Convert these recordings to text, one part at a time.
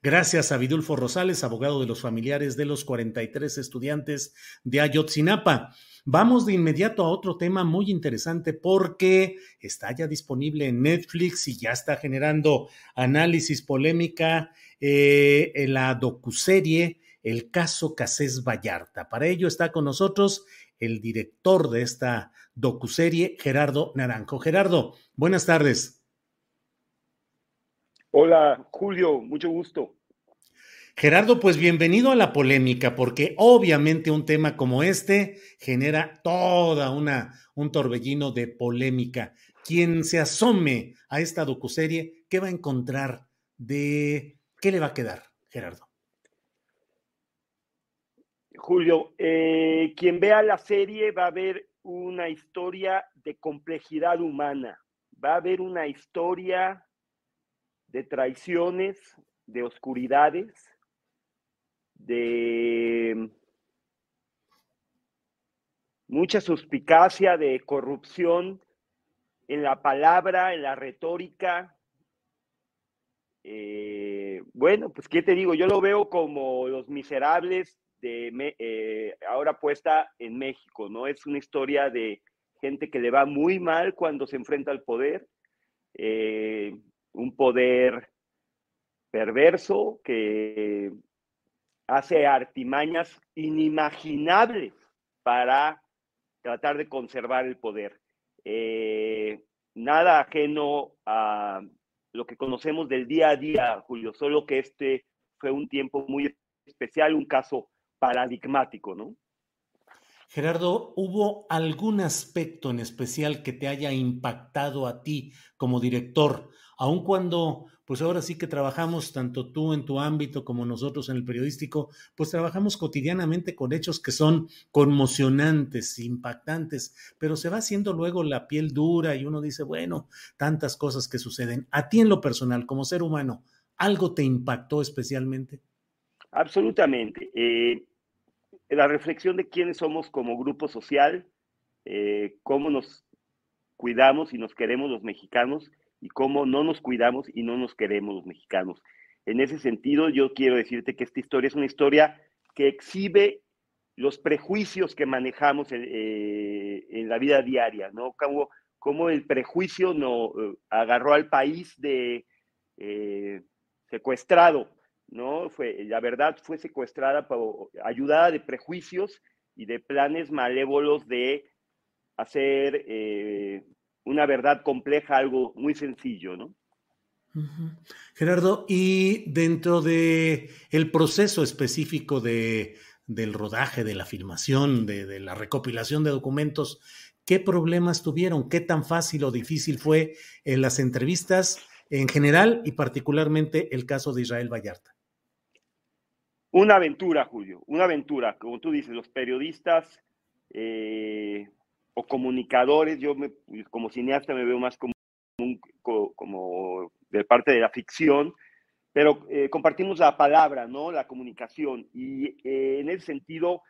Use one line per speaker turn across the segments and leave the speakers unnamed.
Gracias a Vidulfo Rosales, abogado de los familiares de los 43 estudiantes de Ayotzinapa. Vamos de inmediato a otro tema muy interesante porque está ya disponible en Netflix y ya está generando análisis polémica eh, en la docuserie El caso Casés Vallarta. Para ello está con nosotros el director de esta docuserie, Gerardo Naranjo. Gerardo, buenas tardes.
Hola, Julio, mucho gusto.
Gerardo, pues bienvenido a la polémica, porque obviamente un tema como este genera toda una un torbellino de polémica. Quien se asome a esta docuserie, ¿qué va a encontrar? De qué le va a quedar, Gerardo.
Julio, eh, quien vea la serie va a ver una historia de complejidad humana, va a ver una historia de traiciones, de oscuridades, de mucha suspicacia, de corrupción en la palabra, en la retórica. Eh, bueno, pues qué te digo, yo lo veo como los miserables de eh, ahora puesta en México, ¿no? Es una historia de gente que le va muy mal cuando se enfrenta al poder, eh, un poder perverso que hace artimañas inimaginables para tratar de conservar el poder. Eh, nada ajeno a lo que conocemos del día a día, Julio, solo que este fue un tiempo muy especial, un caso paradigmático, ¿no?
Gerardo, ¿hubo algún aspecto en especial que te haya impactado a ti como director, aun cuando, pues ahora sí que trabajamos, tanto tú en tu ámbito como nosotros en el periodístico, pues trabajamos cotidianamente con hechos que son conmocionantes, impactantes, pero se va haciendo luego la piel dura y uno dice, bueno, tantas cosas que suceden. A ti en lo personal, como ser humano, ¿algo te impactó especialmente?
Absolutamente. Eh, la reflexión de quiénes somos como grupo social, eh, cómo nos cuidamos y nos queremos los mexicanos y cómo no nos cuidamos y no nos queremos los mexicanos. En ese sentido, yo quiero decirte que esta historia es una historia que exhibe los prejuicios que manejamos en, eh, en la vida diaria, ¿no? Cómo, cómo el prejuicio no, eh, agarró al país de eh, secuestrado, ¿no? Fue, la verdad fue secuestrada, por, ayudada de prejuicios y de planes malévolos de hacer eh, una verdad compleja algo muy sencillo, ¿no?
Gerardo, y dentro de el proceso específico de, del rodaje, de la filmación, de, de, la recopilación de documentos, ¿qué problemas tuvieron? ¿Qué tan fácil o difícil fue en las entrevistas en general y particularmente el caso de Israel Vallarta?
Una aventura, Julio, una aventura. Como tú dices, los periodistas eh, o comunicadores, yo me, como cineasta me veo más como, como de parte de la ficción, pero eh, compartimos la palabra, ¿no? La comunicación. Y eh, en ese sentido,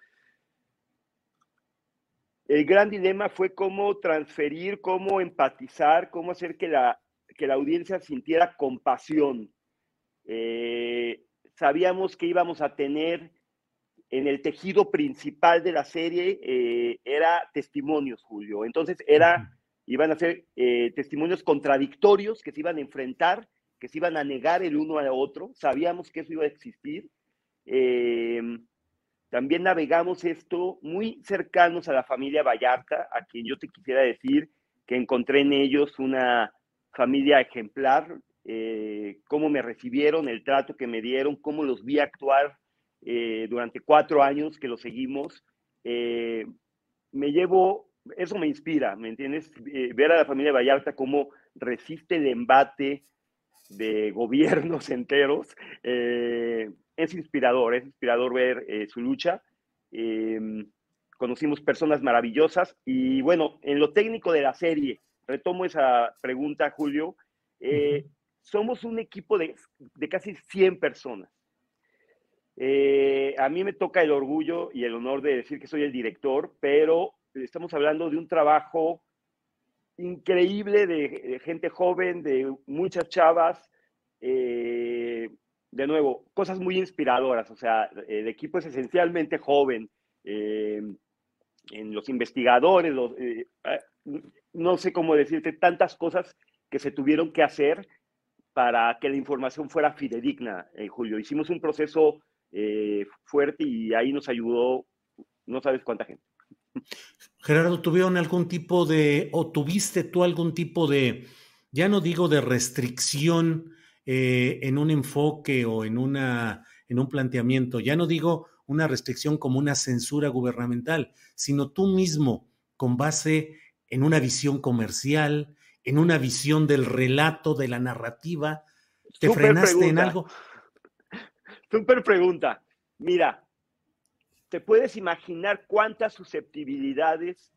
el gran dilema fue cómo transferir, cómo empatizar, cómo hacer que la, que la audiencia sintiera compasión. Eh, sabíamos que íbamos a tener en el tejido principal de la serie, eh, era testimonios, Julio. Entonces, era, iban a ser eh, testimonios contradictorios que se iban a enfrentar, que se iban a negar el uno al otro. Sabíamos que eso iba a existir. Eh, también navegamos esto muy cercanos a la familia Vallarta, a quien yo te quisiera decir que encontré en ellos una familia ejemplar, eh, cómo me recibieron, el trato que me dieron, cómo los vi actuar eh, durante cuatro años que los seguimos. Eh, me llevo, eso me inspira, ¿me entiendes? ver a la familia Vallarta cómo resiste el embate de gobiernos enteros es inspirador, es inspirador ver eh, su lucha. Em, conocimos personas maravillosas y bueno, en lo técnico de la serie, retomo esa pregunta, Julio, eh, somos un equipo de, casi 100 personas. Eh, a mí me toca el orgullo y el honor de decir que soy el director, pero estamos hablando de un trabajo increíble de, gente joven, de muchas chavas, de nuevo, cosas muy inspiradoras. O sea, el equipo es esencialmente joven. Eh, en los investigadores, eh, ah, no sé cómo decirte, tantas cosas que se tuvieron que hacer para que la información fuera fidedigna, eh, Julio. Hicimos un proceso fuerte y ahí nos ayudó, no sabes cuánta gente.
Gerardo, ¿tuvieron algún tipo de, o tuviste tú algún tipo de, ya no digo de restricción, eh, en un enfoque o en, una, en un planteamiento. Ya no digo una restricción como una censura gubernamental, sino tú mismo, con base en una visión comercial, en una visión del relato, de la narrativa, ¿te frenaste en algo?
Super pregunta. Mira, ¿te puedes imaginar cuántas susceptibilidades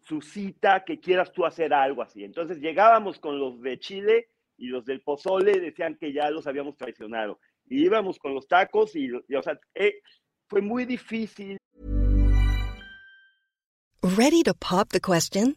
suscita que quieras tú hacer algo así? Entonces llegábamos con los de Chile y los del pozole decían que ya los habíamos traicionado. Y íbamos con los tacos y, y o sea, eh, fue muy difícil.
Ready to pop the question?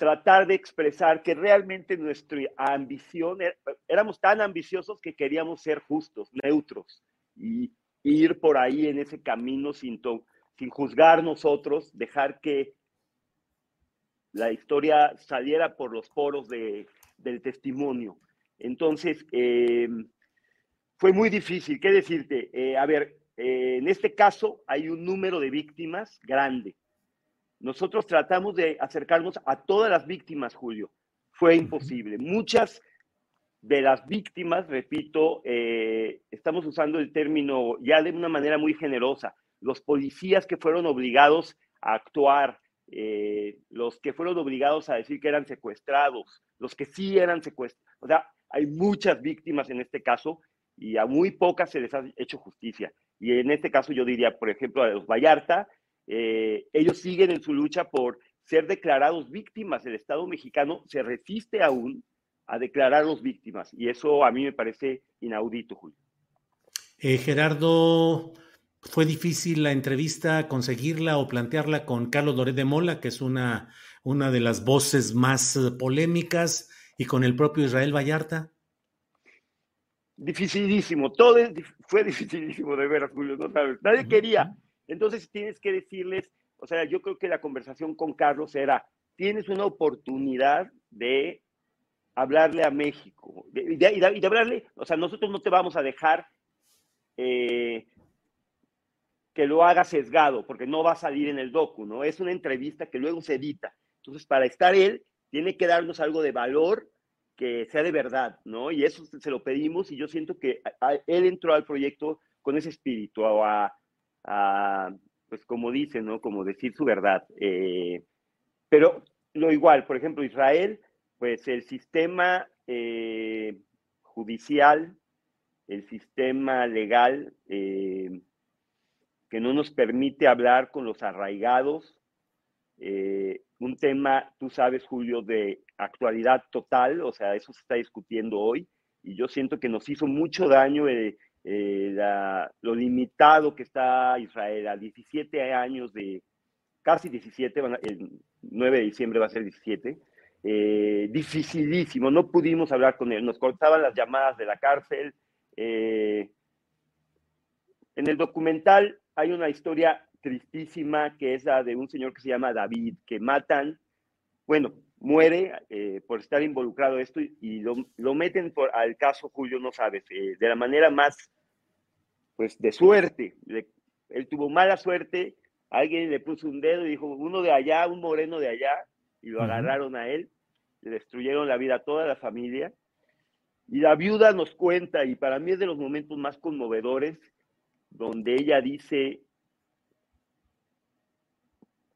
Tratar de expresar que realmente nuestra ambición, éramos tan ambiciosos que queríamos ser justos, neutros, y ir por ahí en ese camino sin... To sin juzgar nosotros, dejar que la historia saliera por los poros de, del testimonio. Entonces, em, fue muy difícil. ¿Qué decirte? Eh, a ver, eh, en este caso hay un número de víctimas grande. Nosotros tratamos de acercarnos a todas las víctimas, Julio. Fue imposible. Muchas de las víctimas, repito, eh, estamos usando el término ya de una manera muy generosa, los policías que fueron obligados a actuar, eh, los que fueron obligados a decir que eran secuestrados, los que sí eran secuestrados. O sea, hay muchas víctimas en este caso y a muy pocas se les ha hecho justicia. Y en este caso yo diría, por ejemplo, a los Vallarta, eh, ellos siguen en su lucha por ser declarados víctimas. El Estado mexicano se resiste aún a declararlos víctimas y eso a mí me parece inaudito, Julio.
Eh, Gerardo, fue difícil la entrevista, conseguirla o plantearla con Carlos Loret de Mola, que es una, una de las voces más eh, polémicas, y con el propio Israel Vallarta.
Dificilísimo, todo fue dificilísimo de ver, Julio, no sabes, nadie quería. Entonces tienes que decirles, o sea, yo creo que la conversación con Carlos era, tienes una oportunidad de hablarle a México y de, hablarle, o sea, nosotros no te vamos a dejar eh, que lo haga sesgado, porque no va a salir en el docu, ¿no? Es una entrevista que luego se edita. Entonces, para estar él, tiene que darnos algo de valor que sea de verdad, ¿no? Y eso se lo pedimos y yo siento que él entró al proyecto con ese espíritu, a, pues como dice, ¿no? Como decir su verdad. Eh, pero lo igual, por ejemplo, Israel, pues el sistema eh, judicial, el sistema legal, eh, que no nos permite hablar con los arraigados, un tema, tú sabes, Julio, de actualidad total, o sea, eso se está discutiendo hoy, y yo siento que nos hizo mucho daño eh, eh, lo limitado que está Israel a 17 años de, casi 17, el 9 de diciembre va a ser 17, eh, dificilísimo, no pudimos hablar con él, nos cortaban las llamadas de la cárcel. en el documental hay una historia tristísima que es la de un señor que se llama David, que matan, bueno, muere eh, por estar involucrado en esto y, lo, meten por, al caso Julio, no sabes, eh, de la manera más, pues, de suerte. él tuvo mala suerte, alguien le puso un dedo y dijo, uno de allá, un moreno de allá, y lo agarraron a él, le destruyeron la vida a toda la familia. Y la viuda nos cuenta, y para mí es de los momentos más conmovedores, donde ella dice,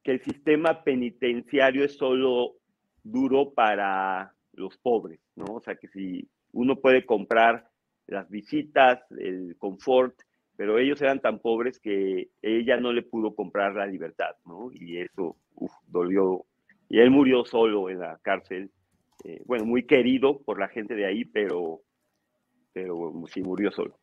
que el sistema penitenciario es solo duro para los pobres, ¿no? O sea, que si uno puede comprar las visitas, el confort, pero ellos eran tan pobres que ella no le pudo comprar la libertad, ¿no? Y eso dolió. Y él murió solo en la cárcel, eh, bueno, muy querido por la gente de ahí, pero, pero sí murió solo.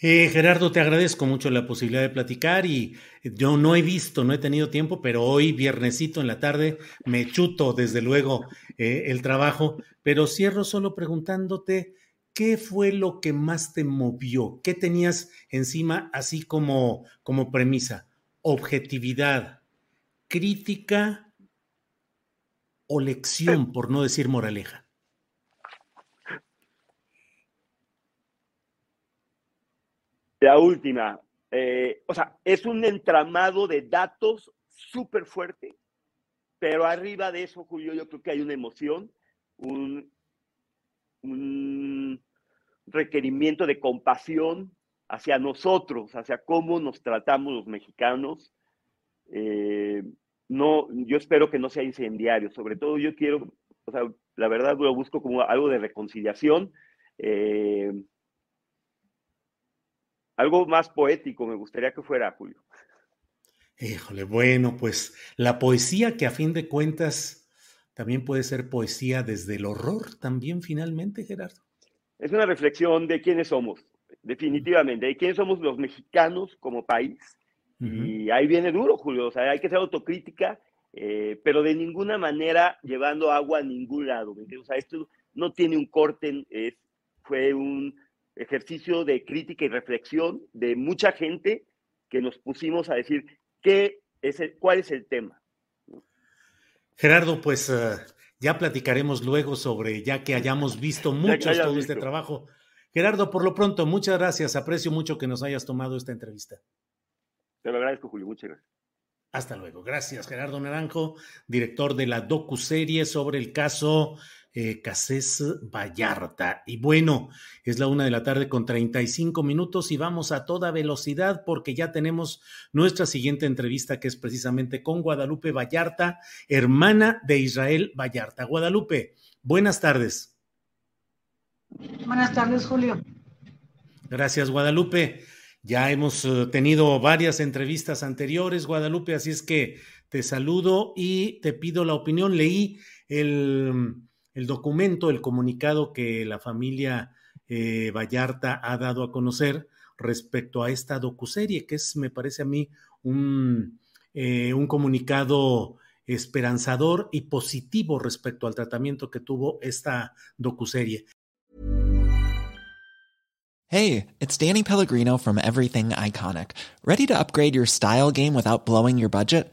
Eh, Gerardo, te agradezco mucho la posibilidad de platicar y yo no he visto, no he tenido tiempo, pero hoy, viernesito en la tarde, me chuto desde luego eh, el trabajo, pero cierro solo preguntándote qué fue lo que más te movió, qué tenías encima así como, como premisa, objetividad, crítica o lección, por no decir moraleja.
La última, eh, o sea, es un entramado de datos súper fuerte, pero arriba de eso, Julio, yo creo que hay una emoción, un, requerimiento de compasión hacia nosotros, hacia cómo nos tratamos los mexicanos. Eh, no, yo espero que no sea incendiario, sobre todo yo quiero, o sea, la verdad lo busco como algo de reconciliación. Eh, algo más poético me gustaría que fuera, Julio.
Híjole, bueno, pues la poesía que a fin de cuentas también puede ser poesía desde el horror, también finalmente, Gerardo.
Es una reflexión de quiénes somos, definitivamente, de quiénes somos los mexicanos como país. Y ahí viene duro, Julio, o sea, hay que ser autocrítica, eh, pero de ninguna manera llevando agua a ningún lado. O sea, esto no tiene un corte, fue un ejercicio de crítica y reflexión de mucha gente que nos pusimos a decir qué es cuál es el tema.
Gerardo, pues eh, ya platicaremos luego sobre, ya que hayamos visto mucho todo este trabajo. Gerardo, por lo pronto, muchas gracias. Aprecio mucho que nos hayas tomado esta entrevista.
Te lo agradezco, Julio. Muchas gracias.
Hasta luego. Gracias, Gerardo Naranjo, director de la docu-serie sobre el caso eh, Casés Vallarta. Y bueno, es la una de la tarde con 35 minutos y vamos a toda velocidad porque ya tenemos nuestra siguiente entrevista que es precisamente con Guadalupe Vallarta, hermana de Israel Vallarta. Guadalupe, buenas tardes.
Buenas tardes, Julio.
Gracias, Guadalupe. Ya hemos eh, tenido varias entrevistas anteriores, Guadalupe, así es que te saludo y te pido la opinión. Leí el el documento, el comunicado que la familia eh, Vallarta ha dado a conocer respecto a esta docuserie, que es, me parece a mí, un, eh, un comunicado esperanzador y positivo respecto al tratamiento que tuvo esta docuserie.
Hey, it's Danny Pellegrino from Everything Iconic. ¿Ready to upgrade your style game without blowing your budget?